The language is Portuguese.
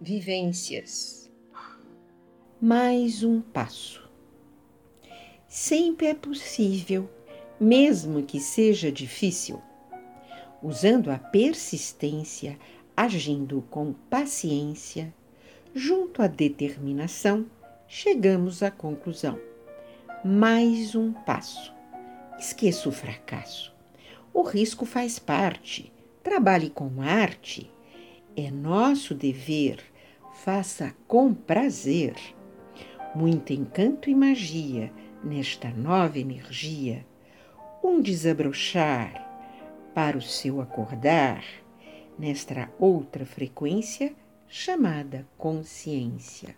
vivências. Mais um passo. Sempre é possível, mesmo que seja difícil, usando a persistência, agindo com paciência, junto à determinação, chegamos à conclusão. Mais um passo. Esqueça o fracasso. O risco faz parte. Trabalhe com arte. É nosso dever. Faça com prazer. Muito encanto e magia nesta nova energia. Um desabrochar para o seu acordar nesta outra frequência chamada consciência.